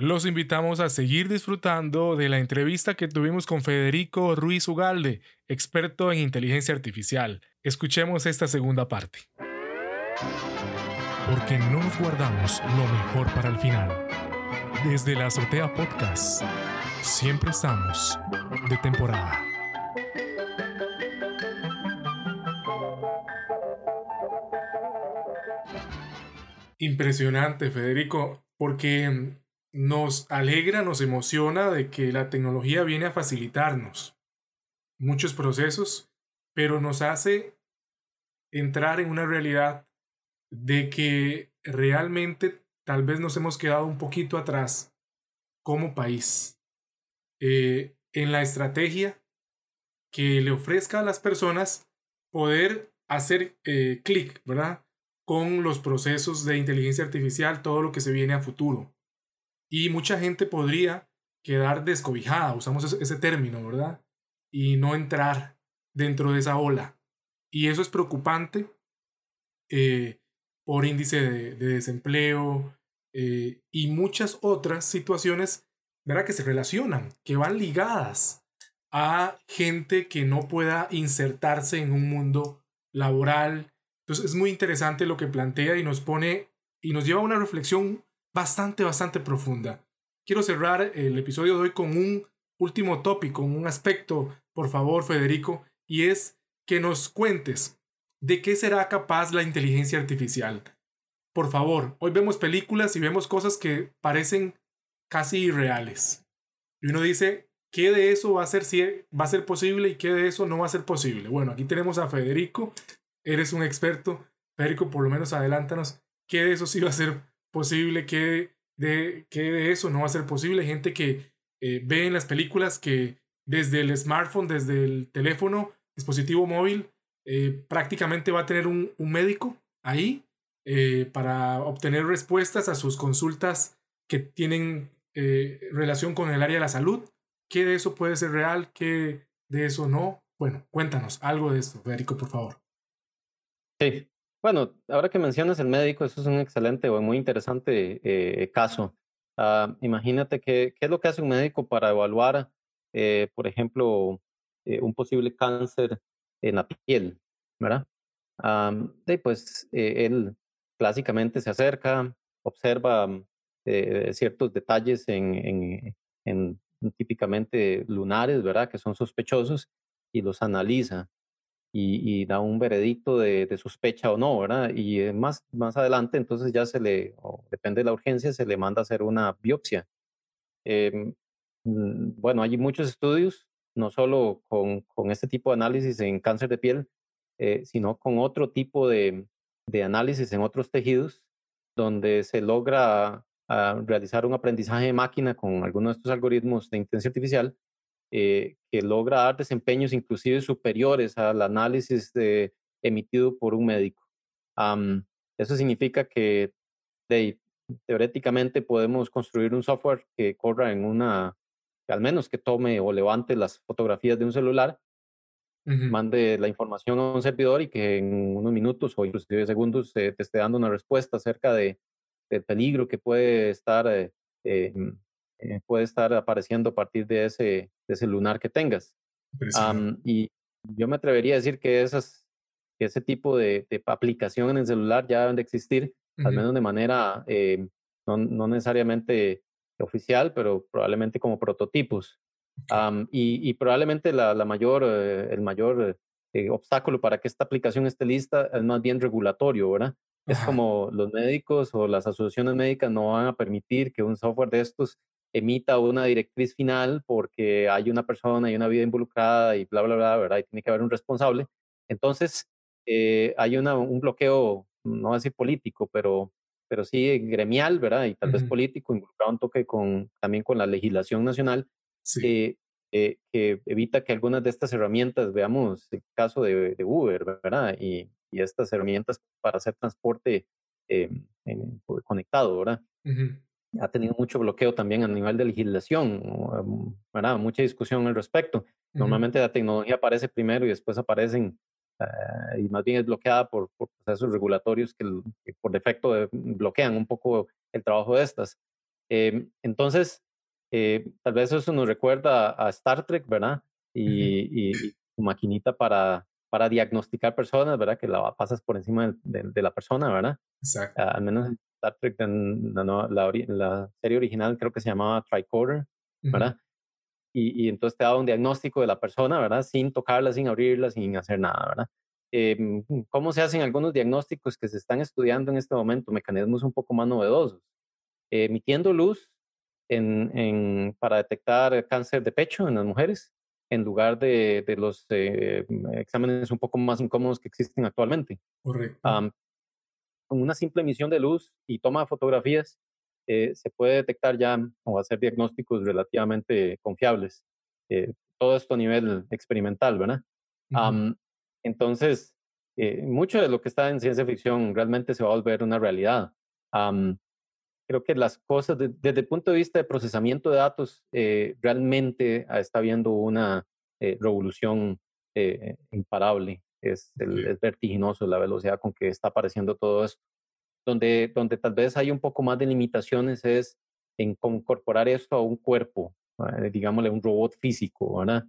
los invitamos a seguir disfrutando de la entrevista que tuvimos con Federico Ruiz Ugalde, experto en inteligencia artificial. Escuchemos esta segunda parte. Porque no nos guardamos lo mejor para el final. Desde la Azotea Podcast, siempre estamos de temporada. Impresionante, Federico, porque nos alegra, nos emociona de que la tecnología viene a facilitarnos muchos procesos, pero nos hace entrar en una realidad de que realmente tal vez nos hemos quedado un poquito atrás como país eh, en la estrategia que le ofrezca a las personas poder hacer eh, clic, ¿verdad? Con los procesos de inteligencia artificial, todo lo que se viene a futuro. Y mucha gente podría quedar descobijada, usamos ese, término, ¿verdad? Y no entrar dentro de esa ola. Y eso es preocupante eh, por índice de, desempleo eh, y muchas otras situaciones, ¿verdad? Que se relacionan, que van ligadas a gente que no pueda insertarse en un mundo laboral. Entonces es muy interesante lo que plantea y nos pone y nos lleva a una reflexión bastante, bastante profunda. Quiero cerrar el episodio de hoy con un último tópico, un aspecto, por favor, Federico, y es que nos cuentes de qué será capaz la inteligencia artificial. Por favor, hoy vemos películas y vemos cosas que parecen casi irreales. Y uno dice, ¿qué de eso va a ser, si va a ser posible y qué de eso no va a ser posible? Bueno, aquí tenemos a Federico, eres un experto. Federico, por lo menos adelántanos, ¿qué de eso sí va a ser posible que de, que de eso no va a ser posible. Gente que eh, ve en las películas que desde el smartphone, desde el teléfono, dispositivo móvil, eh, prácticamente va a tener un, un médico ahí eh, para obtener respuestas a sus consultas que tienen relación con el área de la salud. ¿Qué de eso puede ser real? ¿Qué de eso no? Bueno, cuéntanos algo de esto, Federico, por favor. Sí, bueno, ahora que mencionas el médico, eso es un excelente o muy interesante eh, caso. Ah, imagínate qué es lo que hace un médico para evaluar, eh, por ejemplo, eh, un posible cáncer en la piel, ¿verdad? pues él clásicamente se acerca, observa ciertos detalles en, en típicamente lunares, ¿verdad? Que son sospechosos y los analiza y, da un veredicto de, sospecha o no, ¿verdad? Y más, más adelante, entonces ya se le, depende de la urgencia, se le manda a hacer una biopsia. Em, mm, bueno, hay muchos estudios, no solo con, con, este tipo de análisis en cáncer de piel, eh, sino con otro tipo de, de, análisis en otros tejidos, donde se logra ah, realizar un aprendizaje de máquina con algunos de estos algoritmos de inteligencia artificial eh, que logra dar desempeños inclusive superiores al análisis emitido por un médico. eso significa que teóricamente podemos construir un software que corra en una, al menos que tome o levante las fotografías de un celular, mande la información a un servidor y que en unos minutos o inclusive segundos te esté dando una respuesta acerca de, del peligro que puede estar eh, em, eh, puede estar apareciendo a partir de ese, de ese lunar que tengas. y yo me atrevería a decir que esas, ese tipo de, de aplicación en el celular ya deben de existir, al menos de manera eh, no, no, necesariamente oficial, pero probablemente como prototipos. y, y, probablemente la, la mayor, eh, el mayor obstáculo para que esta aplicación esté lista es más bien regulatorio, ¿verdad? Es como los médicos o las asociaciones médicas no van a permitir que un software de estos emita una directriz final porque hay una persona y una vida involucrada y bla, bla, bla, ¿verdad? Y tiene que haber un responsable. Entonces, eh, hay una, un bloqueo, no voy a decir político, pero, pero sí gremial, ¿verdad? Y tal vez político, involucrado un toque con, también con la legislación nacional, eh, que evita que algunas de estas herramientas, veamos el caso de, Uber, ¿verdad? Y, y, estas herramientas para hacer transporte eh, conectado, ¿verdad? Ha tenido mucho bloqueo también a nivel de legislación, ¿verdad? Mucha discusión al respecto. Normalmente la tecnología aparece primero y después aparecen, eh, y más bien es bloqueada por, procesos regulatorios que, por defecto bloquean un poco el trabajo de estas. Em, entonces, eh, tal vez eso nos recuerda a Star Trek, ¿verdad? Y, y, maquinita para, para diagnosticar personas, ¿verdad? Que la pasas por encima de, la persona, ¿verdad? Exacto. al menos en Star Trek, en la, la, serie original creo que se llamaba Tricorder, ¿verdad? y, y, entonces te da un diagnóstico de la persona, ¿verdad? Sin tocarla, sin abrirla, sin hacer nada, ¿verdad? Eh, ¿Cómo se hacen algunos diagnósticos que se están estudiando en este momento? Mecanismos un poco más novedosos. emitiendo luz en, en, para detectar cáncer de pecho en las mujeres, en lugar de, de los eh, exámenes un poco más incómodos que existen actualmente. Correcto. Con una simple emisión de luz y toma de fotografías, eh, se puede detectar ya o hacer diagnósticos relativamente confiables. Eh, todo esto a nivel experimental, ¿verdad? entonces, eh, mucho de lo que está en ciencia ficción realmente se va a volver una realidad. creo que las cosas, desde el punto de vista de procesamiento de datos, realmente está habiendo una revolución imparable. Es, es vertiginoso la velocidad con que está apareciendo todo esto donde, donde tal vez hay un poco más de limitaciones es en incorporar esto a un cuerpo, eh, digámosle un robot físico, ¿verdad?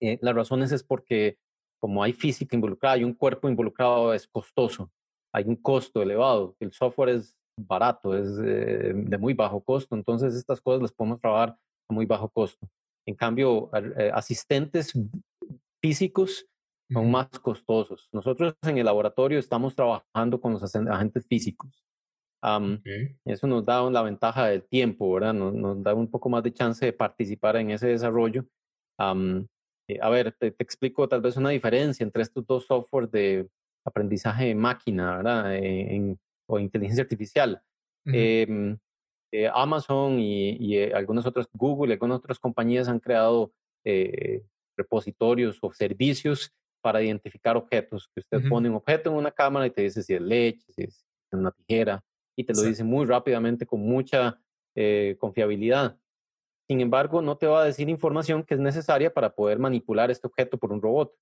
Eh, las razones es porque como hay física involucrada, hay un cuerpo involucrado, es costoso, hay un costo elevado, el software es barato, es eh, de muy bajo costo, entonces estas cosas las podemos trabajar a muy bajo costo. En cambio, asistentes físicos son más costosos. Nosotros en el laboratorio estamos trabajando con los agentes físicos. Eso nos da la ventaja del tiempo, ¿verdad? Nos, da un poco más de chance de participar en ese desarrollo. Eh, a ver, te, explico tal vez una diferencia entre estos dos softwares de aprendizaje de máquina, ¿verdad? Eh, o inteligencia artificial. Em, eh, Amazon y, y algunas otras, Google y algunas otras compañías han creado repositorios o servicios para identificar objetos, que usted pone un objeto en una cámara y te dice si es leche, si es una tijera, y te lo dice muy rápidamente con mucha eh, confiabilidad. Sin embargo, no te va a decir información que es necesaria para poder manipular este objeto por un robot.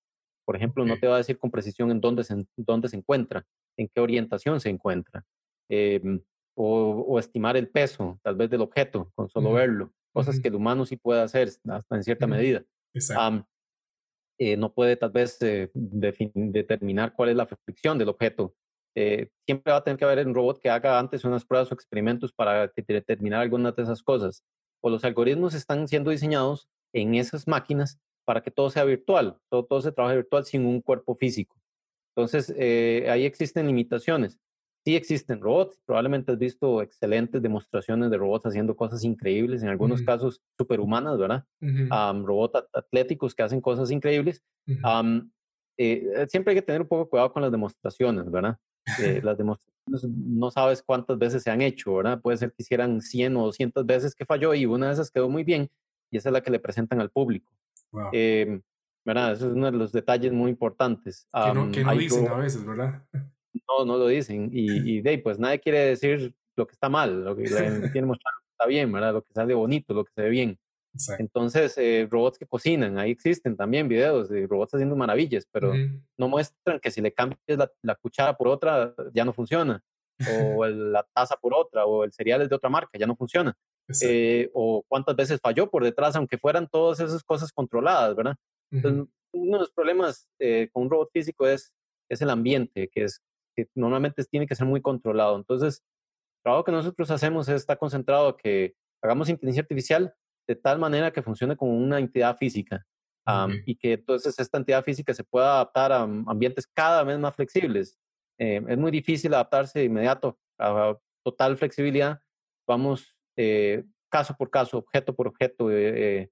Por ejemplo, no te va a decir con precisión en dónde se, dónde se encuentra, en qué orientación se encuentra, em, o, estimar el peso, tal vez, del objeto, con solo verlo. Cosas que el humano sí puede hacer hasta en cierta medida. Exacto. Eh, no puede tal vez eh, determinar cuál es la fricción del objeto. Eh, siempre va a tener que haber un robot que haga antes unas pruebas o experimentos para determinar algunas de esas cosas. O los algoritmos están siendo diseñados en esas máquinas para que todo sea virtual, todo, todo se trabaje virtual sin un cuerpo físico. Entonces, ahí existen limitaciones sí existen robots. Probablemente has visto excelentes demostraciones de robots haciendo cosas increíbles, en algunos casos superhumanas, ¿verdad? robots atléticos que hacen cosas increíbles. Eh, siempre hay que tener un poco cuidado con las demostraciones, ¿verdad? Eh, las demostraciones no sabes cuántas veces se han hecho, ¿verdad? Puede ser que hicieran 100 o 200 veces que falló y una de esas quedó muy bien y esa es la que le presentan al público. Em, ¿verdad? Eso es uno de los detalles muy importantes. que no, que no dicen a veces, ¿verdad? no, no lo dicen. Y, y de pues nadie quiere decir lo que está mal, lo que quiere mostrar lo que está bien, ¿verdad? Lo que sale bonito, lo que se ve bien. Entonces, eh, robots que cocinan, ahí existen también videos de robots haciendo maravillas, pero no muestran que si le cambias la, la, cuchara por otra, ya no funciona, o la taza por otra, o el cereal es de otra marca, ya no funciona. Eh, o cuántas veces falló por detrás, aunque fueran todas esas cosas controladas, ¿verdad? Entonces, uno de los problemas eh, con un robot físico es, es el ambiente, que es que normalmente tiene que ser muy controlado. Entonces, el trabajo que nosotros hacemos está concentrado que hagamos inteligencia artificial de tal manera que funcione como una entidad física y que entonces esta entidad física se pueda adaptar a ambientes cada vez más flexibles. Eh, es muy difícil adaptarse de inmediato a total flexibilidad. Vamos eh, caso por caso, objeto por objeto, eh,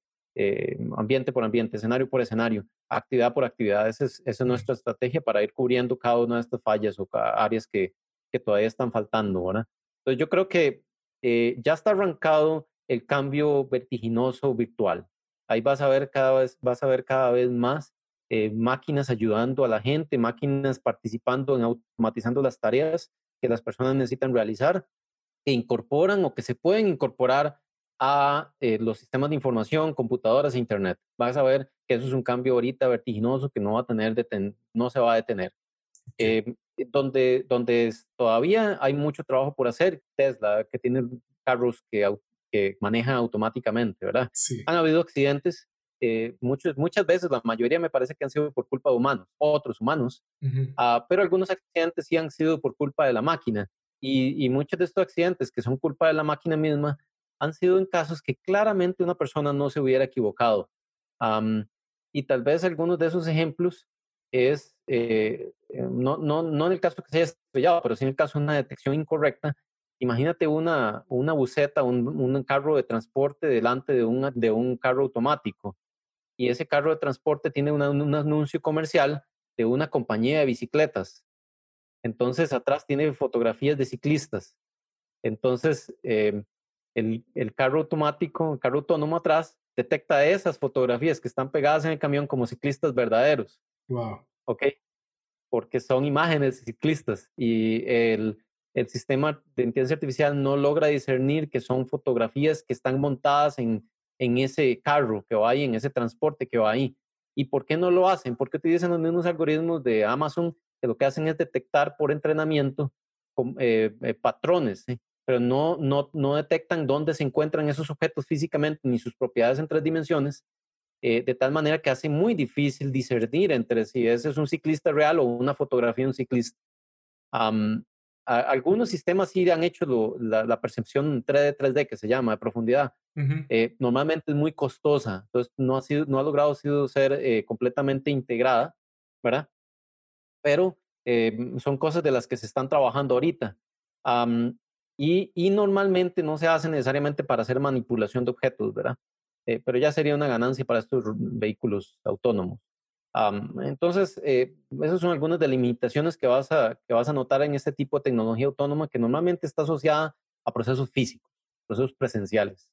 ambiente por ambiente, escenario por escenario actividad por actividad. Esa es, nuestra estrategia para ir cubriendo cada una de estas fallas o áreas que, que todavía están faltando, ¿verdad? Entonces yo creo que eh, ya está arrancado el cambio vertiginoso virtual. Ahí vas a ver cada vez, vas a ver cada vez más eh, máquinas ayudando a la gente, máquinas participando en automatizando las tareas que las personas necesitan realizar, que incorporan o que se pueden incorporar a eh, los sistemas de información, computadoras e Internet. Vas a ver que eso es un cambio ahorita vertiginoso que no va a tener no se va a detener. Eh, donde, donde todavía hay mucho trabajo por hacer, Tesla, que tiene carros que, que manejan automáticamente, ¿verdad? Sí. Han habido accidentes, eh, muchos, muchas veces, la mayoría me parece que han sido por culpa de humanos, otros humanos, ah, pero algunos accidentes sí han sido por culpa de la máquina. Y, y, muchos de estos accidentes que son culpa de la máquina misma han sido en casos que claramente una persona no se hubiera equivocado. y tal vez algunos de esos ejemplos es, eh, eh, no, no, no en el caso que se haya estrellado, pero sí en el caso de una detección incorrecta. Imagínate una, una buceta, un, un carro de transporte delante de un, de un carro automático. Y ese carro de transporte tiene un anuncio comercial de una compañía de bicicletas. Entonces atrás tiene fotografías de ciclistas. Entonces eh, el, el, carro automático, el carro autónomo atrás, detecta esas fotografías que están pegadas en el camión como ciclistas verdaderos. Wow. ¿Ok? Porque son imágenes de ciclistas y el, el sistema de inteligencia artificial no logra discernir que son fotografías que están montadas en, en ese carro que va ahí, en ese transporte que va ahí. ¿Y por qué no lo hacen? Porque utilizan los mismos algoritmos de Amazon que lo que hacen es detectar por entrenamiento eh, eh, patrones, pero no, no, no detectan dónde se encuentran esos objetos físicamente ni sus propiedades en tres dimensiones, eh, de tal manera que hace muy difícil discernir entre si ese es un ciclista real o una fotografía de un ciclista. algunos sistemas sí han hecho la, percepción 3D, 3D, que se llama, de profundidad. Eh, normalmente es muy costosa, entonces no ha, sido, no ha logrado sido ser eh, completamente integrada, ¿verdad? Pero son cosas de las que se están trabajando ahorita. Y, y, normalmente no se hace necesariamente para hacer manipulación de objetos, ¿verdad? Eh, pero ya sería una ganancia para estos vehículos autónomos. entonces, eh, esas son algunas de las limitaciones que vas, a, que vas a notar en este tipo de tecnología autónoma que normalmente está asociada a procesos físicos, procesos presenciales.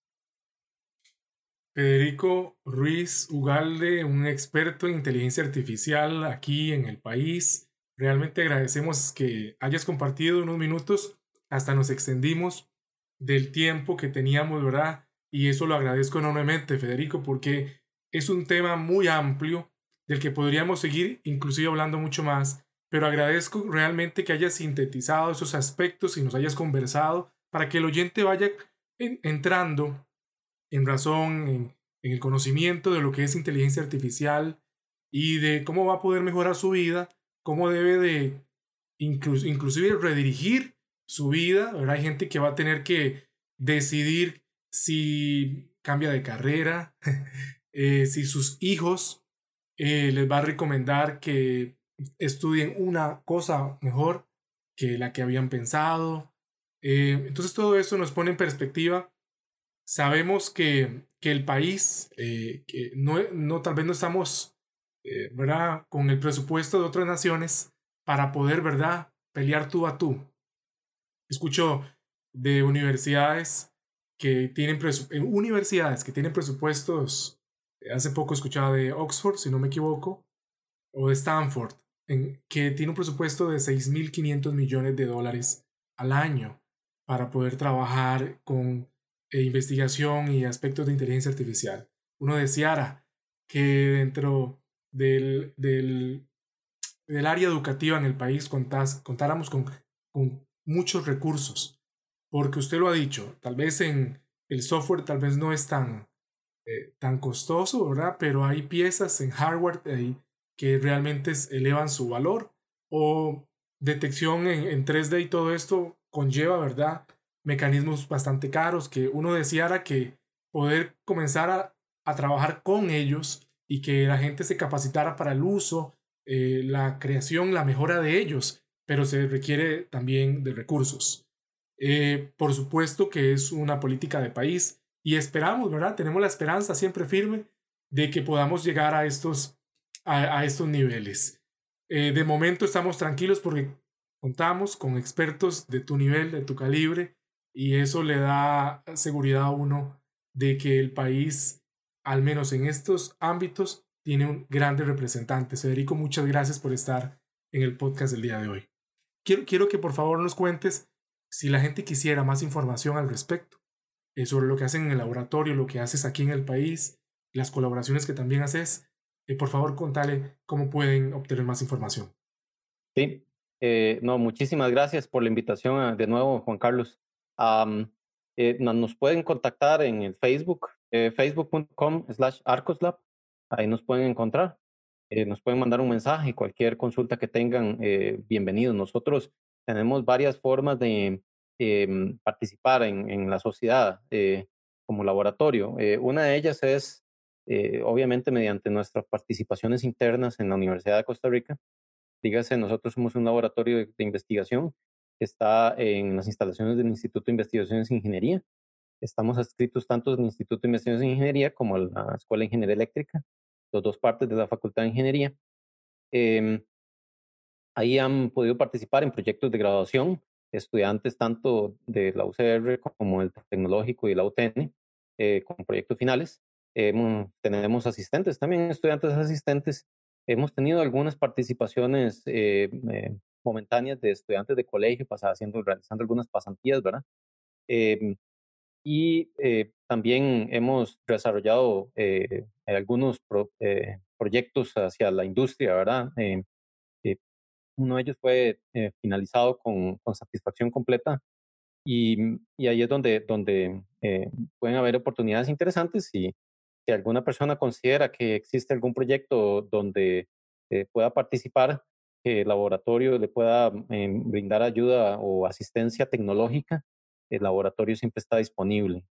Federico Ruiz Ugalde, un experto en inteligencia artificial aquí en el país. Realmente agradecemos que hayas compartido unos minutos, hasta nos extendimos del tiempo que teníamos, ¿verdad? Y eso lo agradezco enormemente, Federico, porque es un tema muy amplio del que podríamos seguir inclusive hablando mucho más, pero agradezco realmente que hayas sintetizado esos aspectos y nos hayas conversado para que el oyente vaya entrando en razón, en, el conocimiento de lo que es inteligencia artificial y de cómo va a poder mejorar su vida, cómo debe de inclusive redirigir su vida. Hay gente que va a tener que decidir si cambia de carrera, eh, si sus hijos eh, les va a recomendar que estudien una cosa mejor que la que habían pensado. Eh, entonces todo eso nos pone en perspectiva. Sabemos que, que el país, que no, no, tal vez no estamos ¿verdad? con el presupuesto de otras naciones para poder ¿verdad? pelear tú a tú. Escucho de universidades que tienen universidades que tienen presupuestos, eh, hace poco escuchaba de Oxford, si no me equivoco, o de Stanford, en, que tiene un presupuesto de 6.500 millones de dólares al año para poder trabajar con eh, investigación y aspectos de inteligencia artificial. Uno deseara que dentro del, del, del área educativa en el país contáramos con, con muchos recursos porque usted lo ha dicho, tal vez en el software tal vez no es tan, eh, tan costoso, ¿verdad? Pero hay piezas en hardware que realmente elevan su valor o detección en, en 3D y todo esto conlleva, ¿verdad? Mecanismos bastante caros que uno deseara que poder comenzar a, a trabajar con ellos y que la gente se capacitara para el uso, eh, la creación, la mejora de ellos, pero se requiere también de recursos. Eh, por supuesto que es una política de país y esperamos, ¿verdad? Tenemos la esperanza siempre firme de que podamos llegar a estos, a, estos niveles. Eh, de momento estamos tranquilos porque contamos con expertos de tu nivel, de tu calibre, y eso le da seguridad a uno de que el país, al menos en estos ámbitos, tiene un grande representante. Federico, muchas gracias por estar en el podcast del día de hoy. Quiero, quiero que por favor nos cuentes si la gente quisiera más información al respecto, eh, sobre lo que hacen en el laboratorio, lo que haces aquí en el país, las colaboraciones que también haces, eh, por favor contale cómo pueden obtener más información. Sí, eh, no, muchísimas gracias por la invitación de nuevo, Juan Carlos. nos pueden contactar en el Facebook, facebook.com slash arcoslab, ahí nos pueden encontrar. Eh, nos pueden mandar un mensaje, cualquier consulta que tengan, bienvenidos. Nosotros tenemos varias formas de em, participar en, en, la sociedad como laboratorio. una de ellas es, obviamente, mediante nuestras participaciones internas en la Universidad de Costa Rica. Dígase, nosotros somos un laboratorio de investigación que está en las instalaciones del Instituto de Investigaciones e Ingeniería. Estamos adscritos tanto al Instituto de Investigaciones en Ingeniería como a la Escuela de Ingeniería Eléctrica, las dos partes de la Facultad de Ingeniería. Em, ahí han podido participar en proyectos de graduación estudiantes tanto de la UCR como el Tecnológico y la UTN, eh, con proyectos finales. tenemos asistentes, también estudiantes asistentes. Hemos tenido algunas participaciones eh, eh, momentáneas de estudiantes de colegio, pasaba haciendo, realizando algunas pasantías, ¿verdad? Em, y eh, también hemos desarrollado eh, algunos eh, proyectos hacia la industria, ¿verdad? Em, uno de ellos fue finalizado con, con, satisfacción completa y, y, ahí es donde, donde pueden haber oportunidades interesantes y si alguna persona considera que existe algún proyecto donde pueda participar, que el laboratorio le pueda em, brindar ayuda o asistencia tecnológica, el laboratorio siempre está disponible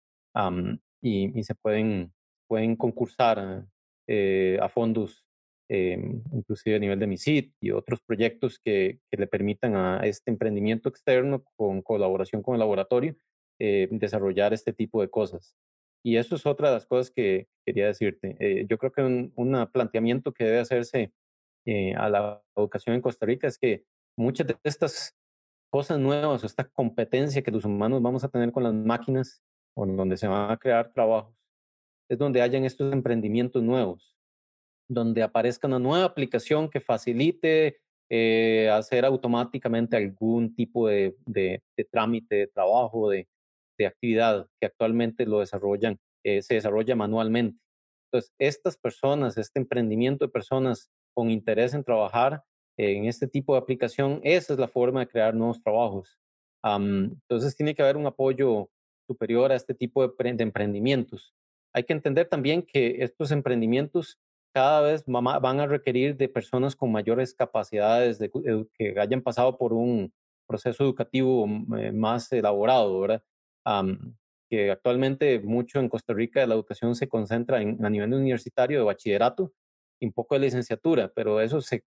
y, se pueden, pueden concursar eh, a fondos, em, inclusive a nivel de MISIT y otros proyectos que, que, le permitan a este emprendimiento externo con colaboración con el laboratorio eh, desarrollar este tipo de cosas. Y eso es otra de las cosas que quería decirte. Eh, yo creo que un, un planteamiento que debe hacerse eh, a la educación en Costa Rica es que muchas de estas cosas nuevas o esta competencia que los humanos vamos a tener con las máquinas o donde se van a crear trabajos, es donde hayan estos emprendimientos nuevos, donde aparezca una nueva aplicación que facilite eh, hacer automáticamente algún tipo de, de, trámite, de trabajo, de, de, actividad que actualmente lo desarrollan, eh, se desarrolla manualmente. Entonces, estas personas, este emprendimiento de personas con interés en trabajar en este tipo de aplicación, esa es la forma de crear nuevos trabajos. entonces tiene que haber un apoyo superior a este tipo de, emprendimientos. Hay que entender también que estos emprendimientos cada vez van a requerir de personas con mayores capacidades, de, que hayan pasado por un proceso educativo más elaborado, ¿verdad? que actualmente mucho en Costa Rica la educación se concentra en, a nivel universitario de bachillerato, un poco de licenciatura, pero eso se,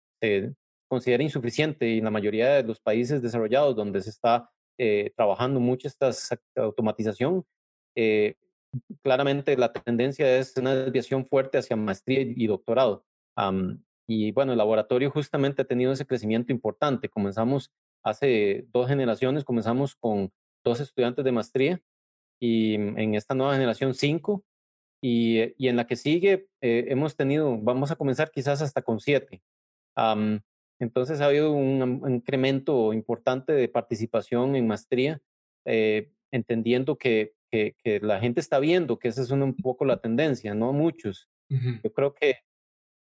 considera insuficiente y en la mayoría de los países desarrollados donde se está eh, trabajando mucho esta automatización, eh, claramente la tendencia es una desviación fuerte hacia maestría y doctorado. y bueno, el laboratorio justamente ha tenido ese crecimiento importante. Comenzamos hace dos generaciones, comenzamos con dos estudiantes de maestría y en esta nueva generación cinco y, eh, y en la que sigue eh, hemos tenido, vamos a comenzar quizás hasta con siete. Entonces ha habido un, incremento importante de participación en maestría, eh, entendiendo que, que, la gente está viendo que esa es un poco la tendencia, no muchos. Yo creo que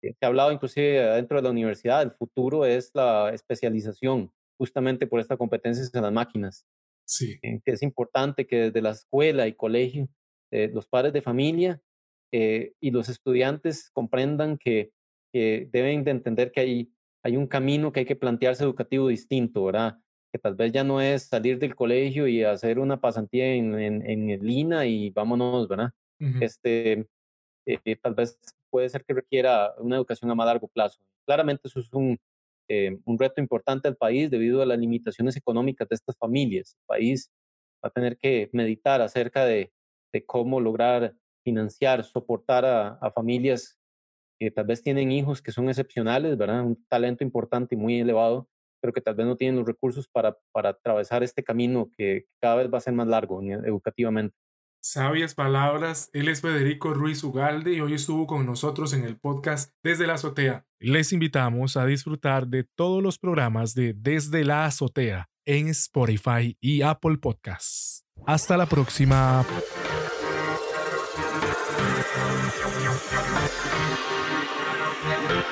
se ha hablado inclusive dentro de la universidad, el futuro es la especialización, justamente por esta competencia en las máquinas. Sí. que es importante que desde la escuela y colegio eh, los padres de familia eh, y los estudiantes comprendan que, deben de entender que hay, hay un camino que hay que plantearse educativo distinto, ¿verdad? Que tal vez ya no es salir del colegio y hacer una pasantía en, en, el INA y vámonos, ¿verdad? este, eh, tal vez puede ser que requiera una educación a más largo plazo. Claramente eso es un, un reto importante al país debido a las limitaciones económicas de estas familias. El país va a tener que meditar acerca de, de cómo lograr financiar, soportar a, familias tal vez tienen hijos que son excepcionales, ¿verdad? Un talento importante y muy elevado, pero que tal vez no tienen los recursos para, para atravesar este camino que cada vez va a ser más largo educativamente. Sabias palabras, él es Federico Ruiz Ugalde y hoy estuvo con nosotros en el podcast Desde la Azotea. Les invitamos a disfrutar de todos los programas de Desde la Azotea en Spotify y Apple Podcasts. Hasta la próxima. Oh.